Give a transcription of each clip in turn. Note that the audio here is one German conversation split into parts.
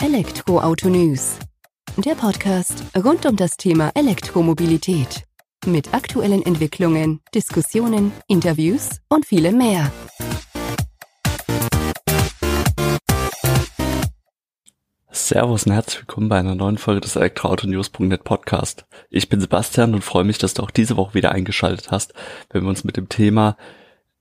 Elektroauto News. Der Podcast rund um das Thema Elektromobilität. Mit aktuellen Entwicklungen, Diskussionen, Interviews und vielem mehr. Servus und herzlich willkommen bei einer neuen Folge des Elektroautonews.net Podcast. Ich bin Sebastian und freue mich, dass du auch diese Woche wieder eingeschaltet hast, wenn wir uns mit dem Thema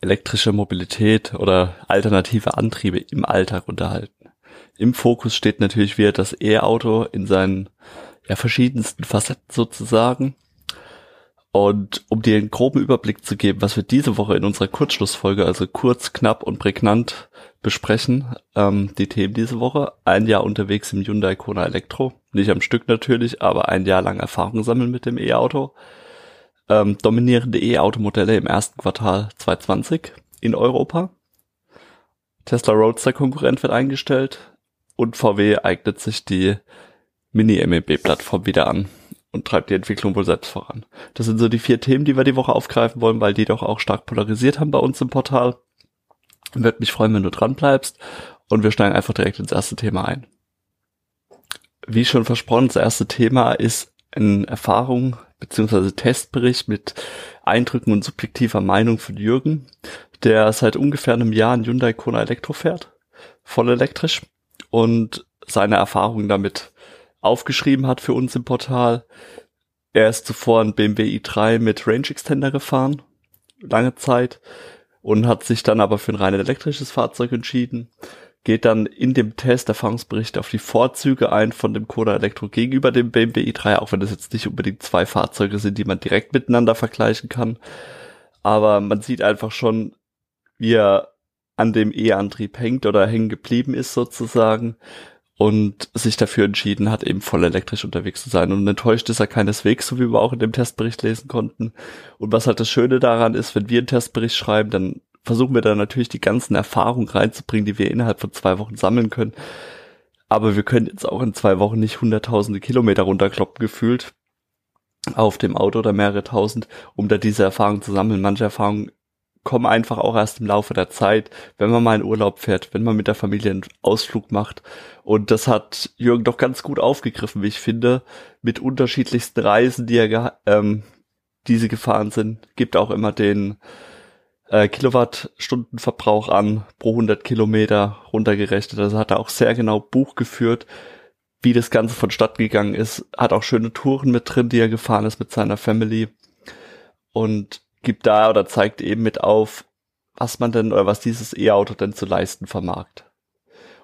elektrische Mobilität oder alternative Antriebe im Alltag unterhalten. Im Fokus steht natürlich wieder das E-Auto in seinen ja, verschiedensten Facetten sozusagen. Und um dir einen groben Überblick zu geben, was wir diese Woche in unserer Kurzschlussfolge, also kurz, knapp und prägnant besprechen, ähm, die Themen diese Woche. Ein Jahr unterwegs im Hyundai Kona Elektro. Nicht am Stück natürlich, aber ein Jahr lang Erfahrung sammeln mit dem E-Auto. Ähm, dominierende E-Auto-Modelle im ersten Quartal 2020 in Europa. Tesla Roadster Konkurrent wird eingestellt und VW eignet sich die Mini-MEB-Plattform wieder an und treibt die Entwicklung wohl selbst voran. Das sind so die vier Themen, die wir die Woche aufgreifen wollen, weil die doch auch stark polarisiert haben bei uns im Portal. Würde mich freuen, wenn du dran bleibst und wir steigen einfach direkt ins erste Thema ein. Wie schon versprochen, das erste Thema ist eine Erfahrung bzw. Testbericht mit Eindrücken und subjektiver Meinung von Jürgen, der seit ungefähr einem Jahr ein Hyundai Kona Elektro fährt, voll elektrisch und seine Erfahrungen damit aufgeschrieben hat für uns im Portal. Er ist zuvor ein BMW i3 mit Range Extender gefahren, lange Zeit, und hat sich dann aber für ein rein elektrisches Fahrzeug entschieden. Geht dann in dem Test Erfahrungsbericht auf die Vorzüge ein von dem Koda Elektro gegenüber dem BMW i3, auch wenn das jetzt nicht unbedingt zwei Fahrzeuge sind, die man direkt miteinander vergleichen kann. Aber man sieht einfach schon, wie er an dem E-Antrieb hängt oder hängen geblieben ist sozusagen und sich dafür entschieden hat, eben voll elektrisch unterwegs zu sein. Und enttäuscht ist er keineswegs, so wie wir auch in dem Testbericht lesen konnten. Und was halt das Schöne daran ist, wenn wir einen Testbericht schreiben, dann versuchen wir da natürlich die ganzen Erfahrungen reinzubringen, die wir innerhalb von zwei Wochen sammeln können. Aber wir können jetzt auch in zwei Wochen nicht hunderttausende Kilometer runterkloppen gefühlt auf dem Auto oder mehrere tausend, um da diese Erfahrungen zu sammeln. Manche Erfahrungen kommen einfach auch erst im Laufe der Zeit, wenn man mal in Urlaub fährt, wenn man mit der Familie einen Ausflug macht. Und das hat Jürgen doch ganz gut aufgegriffen, wie ich finde, mit unterschiedlichsten Reisen, die er ähm, diese gefahren sind. Gibt auch immer den äh, Kilowattstundenverbrauch an pro 100 Kilometer runtergerechnet. Also hat er auch sehr genau Buch geführt, wie das Ganze vonstatten gegangen ist. Hat auch schöne Touren mit drin, die er gefahren ist mit seiner Family. Und gibt da oder zeigt eben mit auf, was man denn oder was dieses E-Auto denn zu leisten vermag.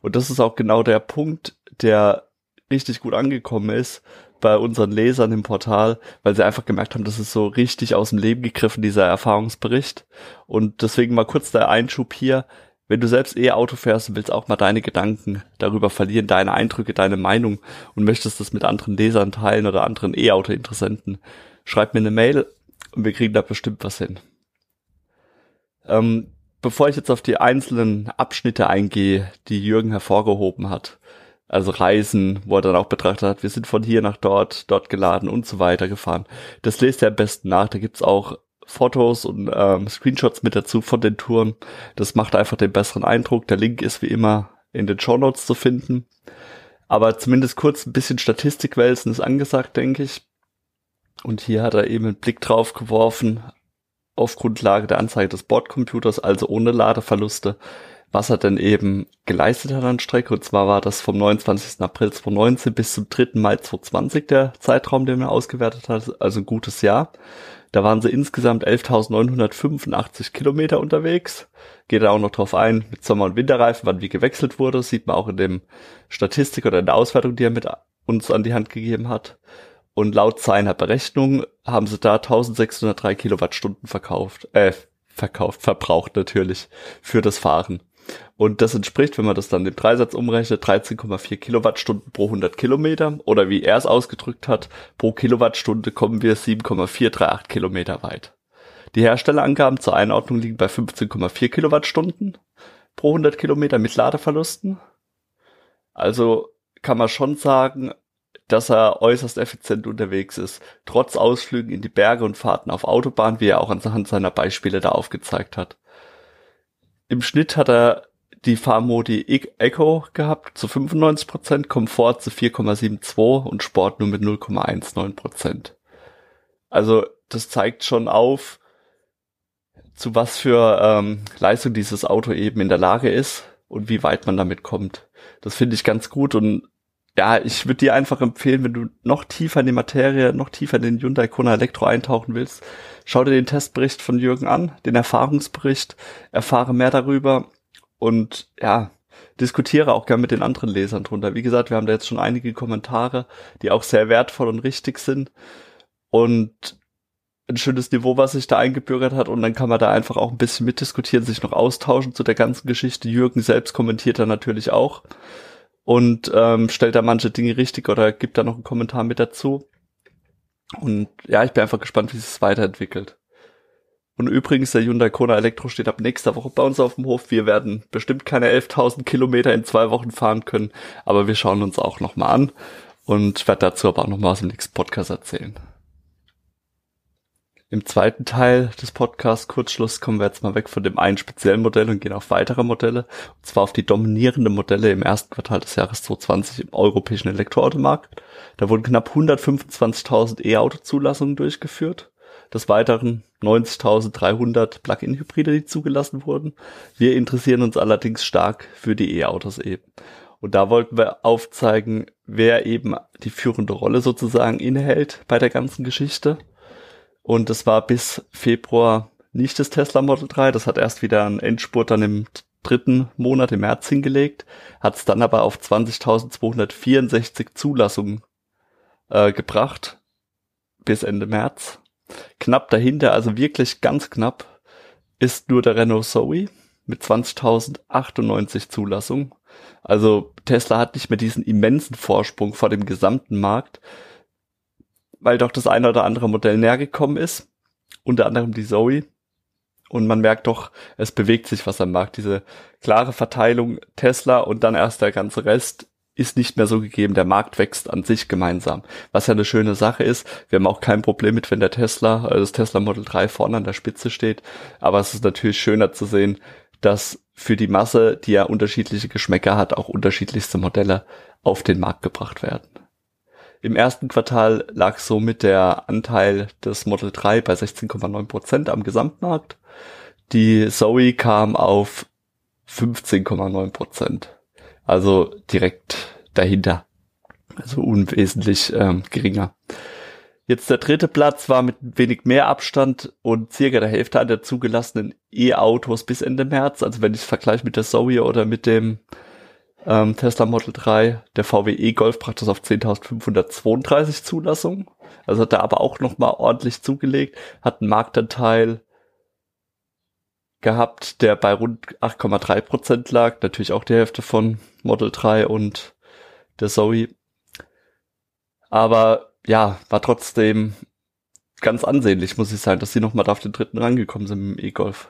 Und das ist auch genau der Punkt, der richtig gut angekommen ist bei unseren Lesern im Portal, weil sie einfach gemerkt haben, das ist so richtig aus dem Leben gegriffen, dieser Erfahrungsbericht. Und deswegen mal kurz der Einschub hier. Wenn du selbst E-Auto fährst und willst auch mal deine Gedanken darüber verlieren, deine Eindrücke, deine Meinung und möchtest das mit anderen Lesern teilen oder anderen E-Auto-Interessenten, schreib mir eine Mail und wir kriegen da bestimmt was hin. Ähm, bevor ich jetzt auf die einzelnen Abschnitte eingehe, die Jürgen hervorgehoben hat, also Reisen, wo er dann auch betrachtet hat, wir sind von hier nach dort, dort geladen und so weiter gefahren. Das lest ihr am besten nach. Da gibt's auch Fotos und ähm, Screenshots mit dazu von den Touren. Das macht einfach den besseren Eindruck. Der Link ist wie immer in den Show Notes zu finden. Aber zumindest kurz ein bisschen Statistikwälzen ist angesagt, denke ich. Und hier hat er eben einen Blick drauf geworfen, auf Grundlage der Anzeige des Bordcomputers, also ohne Ladeverluste, was er denn eben geleistet hat an Strecke. Und zwar war das vom 29. April 2019 bis zum 3. Mai 2020 der Zeitraum, den er ausgewertet hat, also ein gutes Jahr. Da waren sie insgesamt 11.985 Kilometer unterwegs. Geht er auch noch drauf ein, mit Sommer- und Winterreifen, wann wie gewechselt wurde. sieht man auch in dem Statistik oder in der Auswertung, die er mit uns an die Hand gegeben hat. Und laut seiner Berechnung haben sie da 1603 Kilowattstunden verkauft, äh, verkauft, verbraucht natürlich für das Fahren. Und das entspricht, wenn man das dann im Dreisatz umrechnet, 13,4 Kilowattstunden pro 100 Kilometer. Oder wie er es ausgedrückt hat, pro Kilowattstunde kommen wir 7,438 Kilometer weit. Die Herstellerangaben zur Einordnung liegen bei 15,4 Kilowattstunden pro 100 Kilometer mit Ladeverlusten. Also kann man schon sagen, dass er äußerst effizient unterwegs ist, trotz Ausflügen in die Berge und Fahrten auf Autobahn, wie er auch anhand seiner Beispiele da aufgezeigt hat. Im Schnitt hat er die Fahrmodi e- Eco gehabt zu 95%, Komfort zu 4,72 und Sport nur mit 0,19%. Also das zeigt schon auf, zu was für ähm, Leistung dieses Auto eben in der Lage ist und wie weit man damit kommt. Das finde ich ganz gut und ja, ich würde dir einfach empfehlen, wenn du noch tiefer in die Materie, noch tiefer in den Hyundai Kona Elektro eintauchen willst, schau dir den Testbericht von Jürgen an, den Erfahrungsbericht, erfahre mehr darüber und ja, diskutiere auch gern mit den anderen Lesern drunter. Wie gesagt, wir haben da jetzt schon einige Kommentare, die auch sehr wertvoll und richtig sind und ein schönes Niveau, was sich da eingebürgert hat und dann kann man da einfach auch ein bisschen mitdiskutieren, sich noch austauschen zu der ganzen Geschichte. Jürgen selbst kommentiert da natürlich auch und ähm, stellt da manche Dinge richtig oder gibt da noch einen Kommentar mit dazu. Und ja, ich bin einfach gespannt, wie sich es weiterentwickelt. Und übrigens, der Hyundai Kona Elektro steht ab nächster Woche bei uns auf dem Hof. Wir werden bestimmt keine 11.000 Kilometer in zwei Wochen fahren können, aber wir schauen uns auch nochmal an und werde dazu aber auch nochmal aus dem nächsten Podcast erzählen. Im zweiten Teil des Podcasts Kurzschluss kommen wir jetzt mal weg von dem einen speziellen Modell und gehen auf weitere Modelle. Und zwar auf die dominierenden Modelle im ersten Quartal des Jahres 2020 im europäischen Elektroautomarkt. Da wurden knapp 125.000 E-Auto-Zulassungen durchgeführt. Des Weiteren 90.300 Plug-in-Hybride, die zugelassen wurden. Wir interessieren uns allerdings stark für die E-Autos eben. Und da wollten wir aufzeigen, wer eben die führende Rolle sozusagen innehält bei der ganzen Geschichte und es war bis Februar nicht das Tesla Model 3. Das hat erst wieder einen Endspurt dann im dritten Monat im März hingelegt, hat es dann aber auf 20.264 Zulassungen äh, gebracht bis Ende März. Knapp dahinter, also wirklich ganz knapp, ist nur der Renault Zoe mit 20.098 Zulassungen. Also Tesla hat nicht mehr diesen immensen Vorsprung vor dem gesamten Markt, weil doch das eine oder andere Modell näher gekommen ist. Unter anderem die Zoe. Und man merkt doch, es bewegt sich was am Markt. Diese klare Verteilung Tesla und dann erst der ganze Rest ist nicht mehr so gegeben. Der Markt wächst an sich gemeinsam. Was ja eine schöne Sache ist. Wir haben auch kein Problem mit, wenn der Tesla, also das Tesla Model 3 vorne an der Spitze steht. Aber es ist natürlich schöner zu sehen, dass für die Masse, die ja unterschiedliche Geschmäcker hat, auch unterschiedlichste Modelle auf den Markt gebracht werden. Im ersten Quartal lag somit der Anteil des Model 3 bei 16,9 Prozent am Gesamtmarkt. Die Zoe kam auf 15,9 Prozent. Also direkt dahinter. Also unwesentlich ähm, geringer. Jetzt der dritte Platz war mit wenig mehr Abstand und circa der Hälfte an der zugelassenen E-Autos bis Ende März. Also wenn ich es vergleiche mit der Zoe oder mit dem ähm, Tesla Model 3, der VW e-Golf brachte das auf 10.532 Zulassungen. Also hat er aber auch nochmal ordentlich zugelegt, hat einen Marktanteil gehabt, der bei rund 8,3 Prozent lag, natürlich auch die Hälfte von Model 3 und der Zoe. Aber ja, war trotzdem ganz ansehnlich, muss ich sagen, dass sie nochmal da auf den dritten rangekommen sind dem E-Golf.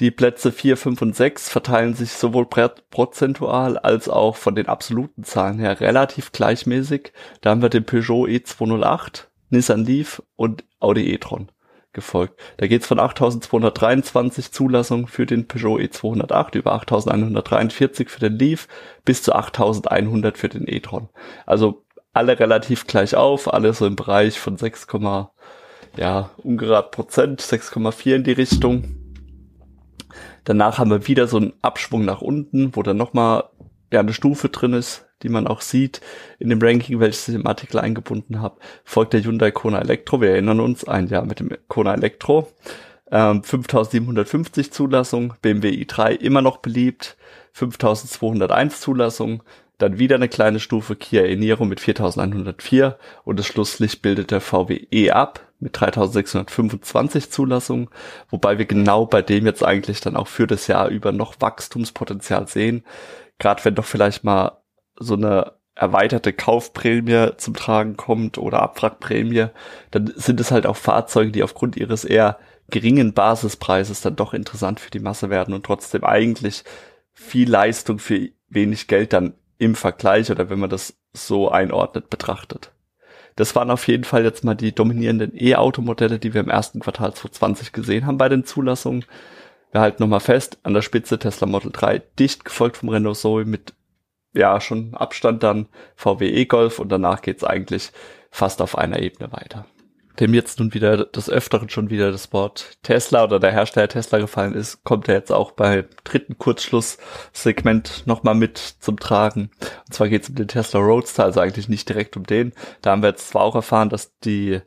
Die Plätze 4, 5 und 6 verteilen sich sowohl prozentual als auch von den absoluten Zahlen her relativ gleichmäßig. Da haben wir den Peugeot E208, Nissan Leaf und Audi e-tron gefolgt. Da geht's von 8.223 Zulassungen für den Peugeot E208 über 8.143 für den Leaf bis zu 8.100 für den e-tron. Also alle relativ gleich auf, alle so im Bereich von 6, ja, ungerad Prozent, 6,4 in die Richtung. Danach haben wir wieder so einen Abschwung nach unten, wo dann nochmal ja, eine Stufe drin ist, die man auch sieht in dem Ranking, welches ich im Artikel eingebunden habe. Folgt der Hyundai Kona Elektro. Wir erinnern uns, ein Jahr mit dem Kona Elektro. Ähm, 5750 Zulassung, BMW i3 immer noch beliebt, 5201 Zulassung, dann wieder eine kleine Stufe Kia Eniro mit 4104 und das Schlusslicht bildet der VW E ab mit 3625 Zulassungen, wobei wir genau bei dem jetzt eigentlich dann auch für das Jahr über noch Wachstumspotenzial sehen. Gerade wenn doch vielleicht mal so eine erweiterte Kaufprämie zum Tragen kommt oder Abwrackprämie, dann sind es halt auch Fahrzeuge, die aufgrund ihres eher geringen Basispreises dann doch interessant für die Masse werden und trotzdem eigentlich viel Leistung für wenig Geld dann im Vergleich oder wenn man das so einordnet betrachtet. Das waren auf jeden Fall jetzt mal die dominierenden E-Auto-Modelle, die wir im ersten Quartal 2020 gesehen haben bei den Zulassungen. Wir halten nochmal fest, an der Spitze Tesla Model 3, dicht gefolgt vom Renault Zoe mit ja schon Abstand dann VW e-Golf und danach geht's eigentlich fast auf einer Ebene weiter. Dem jetzt nun wieder des Öfteren schon wieder das Wort Tesla oder der Hersteller Tesla gefallen ist, kommt er jetzt auch bei dritten Kurzschlusssegment nochmal mit zum Tragen. Und zwar geht's um den Tesla Roadster, also eigentlich nicht direkt um den. Da haben wir jetzt zwar auch erfahren, dass die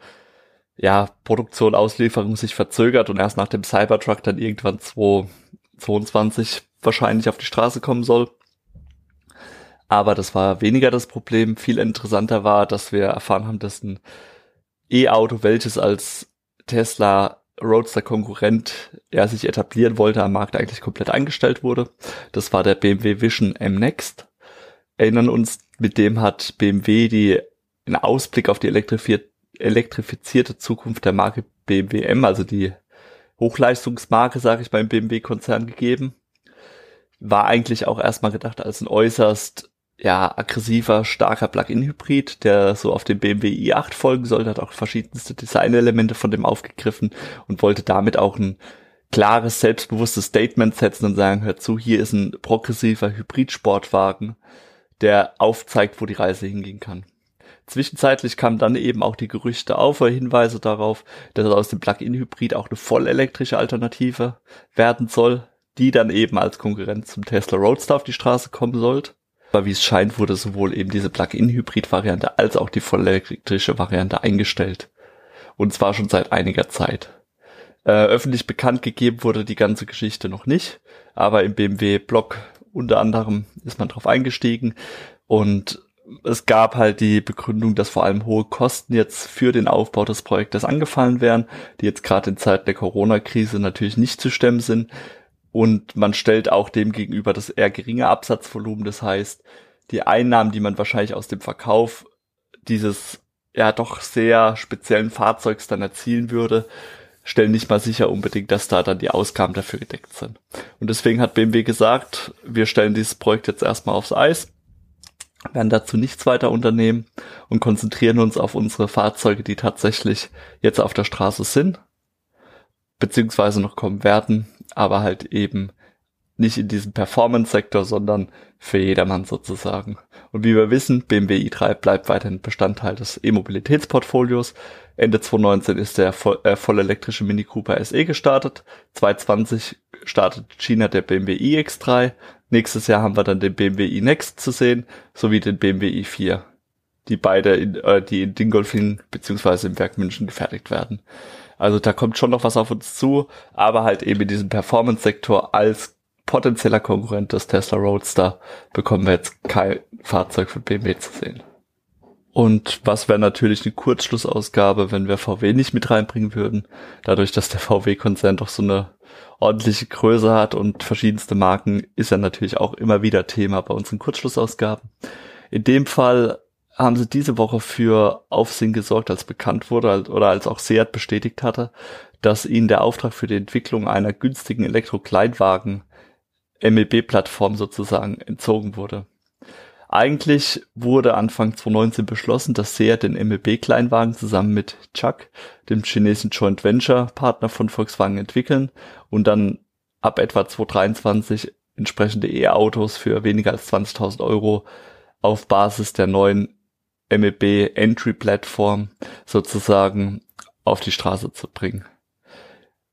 ja, Produktion, Auslieferung sich verzögert und erst nach dem Cybertruck dann irgendwann 2022 wahrscheinlich auf die Straße kommen soll. Aber das war weniger das Problem. Viel interessanter war, dass wir erfahren haben, dass ein E-Auto, welches als Tesla Roadster Konkurrent er sich etablieren wollte, am Markt eigentlich komplett eingestellt wurde. Das war der BMW Vision M Next. Erinnern uns, mit dem hat BMW die einen Ausblick auf die elektrifizierte Zukunft der Marke BMW M, also die Hochleistungsmarke, sage ich beim BMW-Konzern gegeben. War eigentlich auch erstmal gedacht als ein äußerst ja, aggressiver, starker Plug-in-Hybrid, der so auf den BMW i8 folgen sollte, hat auch verschiedenste Designelemente von dem aufgegriffen und wollte damit auch ein klares, selbstbewusstes Statement setzen und sagen, hör zu, hier ist ein progressiver Hybrid-Sportwagen, der aufzeigt, wo die Reise hingehen kann. Zwischenzeitlich kamen dann eben auch die Gerüchte auf oder Hinweise darauf, dass aus dem Plug-in-Hybrid auch eine vollelektrische Alternative werden soll, die dann eben als Konkurrent zum Tesla Roadster auf die Straße kommen sollte. Aber wie es scheint, wurde sowohl eben diese Plug-in-Hybrid-Variante als auch die vollelektrische Variante eingestellt. Und zwar schon seit einiger Zeit. Äh, öffentlich bekannt gegeben wurde die ganze Geschichte noch nicht, aber im BMW-Blog unter anderem ist man drauf eingestiegen und es gab halt die Begründung, dass vor allem hohe Kosten jetzt für den Aufbau des Projektes angefallen wären, die jetzt gerade in Zeit der Corona-Krise natürlich nicht zu stemmen sind. Und man stellt auch dem gegenüber das eher geringe Absatzvolumen. Das heißt, die Einnahmen, die man wahrscheinlich aus dem Verkauf dieses ja doch sehr speziellen Fahrzeugs dann erzielen würde, stellen nicht mal sicher unbedingt, dass da dann die Ausgaben dafür gedeckt sind. Und deswegen hat BMW gesagt, wir stellen dieses Projekt jetzt erstmal aufs Eis werden dazu nichts weiter unternehmen und konzentrieren uns auf unsere Fahrzeuge, die tatsächlich jetzt auf der Straße sind, beziehungsweise noch kommen werden, aber halt eben nicht in diesem Performance-Sektor, sondern für jedermann sozusagen. Und wie wir wissen, BMW i3 bleibt weiterhin Bestandteil des E-Mobilitätsportfolios. Ende 2019 ist der voll, äh, vollelektrische Mini Cooper SE gestartet. 2020 startet China der BMW iX3 Nächstes Jahr haben wir dann den BMW iNext zu sehen, sowie den BMW i4, die beide in, äh, die in Dingolfing beziehungsweise im Werk München gefertigt werden. Also da kommt schon noch was auf uns zu, aber halt eben in diesem Performance-Sektor als potenzieller Konkurrent des Tesla Roadster bekommen wir jetzt kein Fahrzeug von BMW zu sehen. Und was wäre natürlich eine Kurzschlussausgabe, wenn wir VW nicht mit reinbringen würden, dadurch, dass der VW-Konzern doch so eine ordentliche Größe hat und verschiedenste Marken, ist er natürlich auch immer wieder Thema bei unseren Kurzschlussausgaben. In dem Fall haben sie diese Woche für Aufsehen gesorgt, als bekannt wurde oder als auch Seat bestätigt hatte, dass ihnen der Auftrag für die Entwicklung einer günstigen Elektro-Kleinwagen MEB-Plattform sozusagen entzogen wurde. Eigentlich wurde Anfang 2019 beschlossen, dass Seat den MEB-Kleinwagen zusammen mit Chuck, dem chinesischen Joint Venture Partner von Volkswagen, entwickeln und dann ab etwa 2023 entsprechende E-Autos für weniger als 20.000 Euro auf Basis der neuen MEB Entry Plattform sozusagen auf die Straße zu bringen.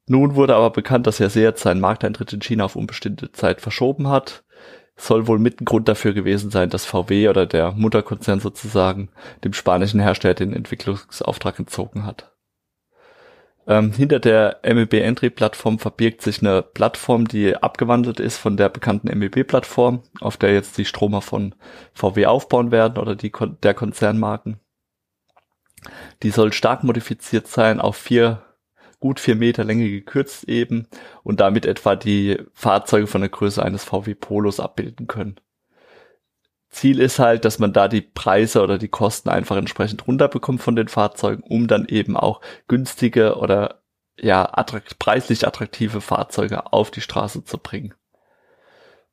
Nun wurde aber bekannt, dass er Seat seinen Markteintritt in China auf unbestimmte Zeit verschoben hat soll wohl mit ein Grund dafür gewesen sein, dass VW oder der Mutterkonzern sozusagen dem spanischen Hersteller den Entwicklungsauftrag entzogen hat. Ähm, hinter der MEB Entry Plattform verbirgt sich eine Plattform, die abgewandelt ist von der bekannten MEB Plattform, auf der jetzt die Stromer von VW aufbauen werden oder die der Konzernmarken. Die soll stark modifiziert sein auf vier gut vier Meter Länge gekürzt eben und damit etwa die Fahrzeuge von der Größe eines VW Polos abbilden können. Ziel ist halt, dass man da die Preise oder die Kosten einfach entsprechend runterbekommt von den Fahrzeugen, um dann eben auch günstige oder ja attrakt preislich attraktive Fahrzeuge auf die Straße zu bringen.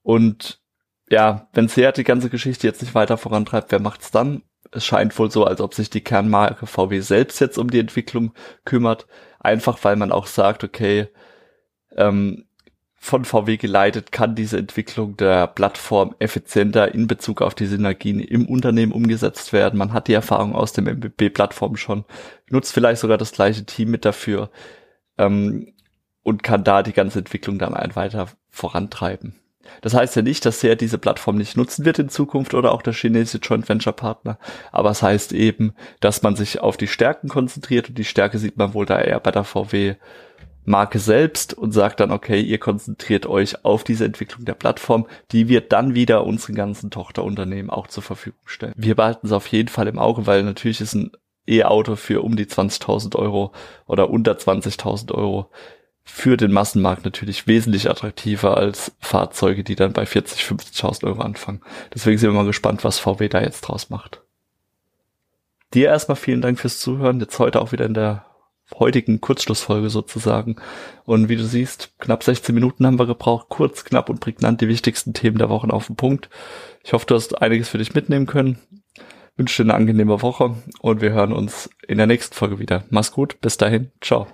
Und ja, wenn Seat die ganze Geschichte jetzt nicht weiter vorantreibt, wer macht's dann? Es scheint wohl so, als ob sich die Kernmarke VW selbst jetzt um die Entwicklung kümmert einfach weil man auch sagt, okay, ähm, von VW geleitet, kann diese Entwicklung der Plattform effizienter in Bezug auf die Synergien im Unternehmen umgesetzt werden. Man hat die Erfahrung aus dem MBB-Plattform schon, nutzt vielleicht sogar das gleiche Team mit dafür ähm, und kann da die ganze Entwicklung dann weiter vorantreiben. Das heißt ja nicht, dass er diese Plattform nicht nutzen wird in Zukunft oder auch der chinesische Joint Venture Partner. Aber es heißt eben, dass man sich auf die Stärken konzentriert und die Stärke sieht man wohl da eher bei der VW Marke selbst und sagt dann, okay, ihr konzentriert euch auf diese Entwicklung der Plattform, die wir dann wieder unseren ganzen Tochterunternehmen auch zur Verfügung stellen. Wir behalten es auf jeden Fall im Auge, weil natürlich ist ein E-Auto für um die 20.000 Euro oder unter 20.000 Euro für den Massenmarkt natürlich wesentlich attraktiver als Fahrzeuge, die dann bei 40, 50.000 Euro anfangen. Deswegen sind wir mal gespannt, was VW da jetzt draus macht. Dir erstmal vielen Dank fürs Zuhören. Jetzt heute auch wieder in der heutigen Kurzschlussfolge sozusagen. Und wie du siehst, knapp 16 Minuten haben wir gebraucht, kurz, knapp und prägnant die wichtigsten Themen der Wochen auf den Punkt. Ich hoffe, du hast einiges für dich mitnehmen können. wünsche dir eine angenehme Woche und wir hören uns in der nächsten Folge wieder. Mach's gut, bis dahin, ciao.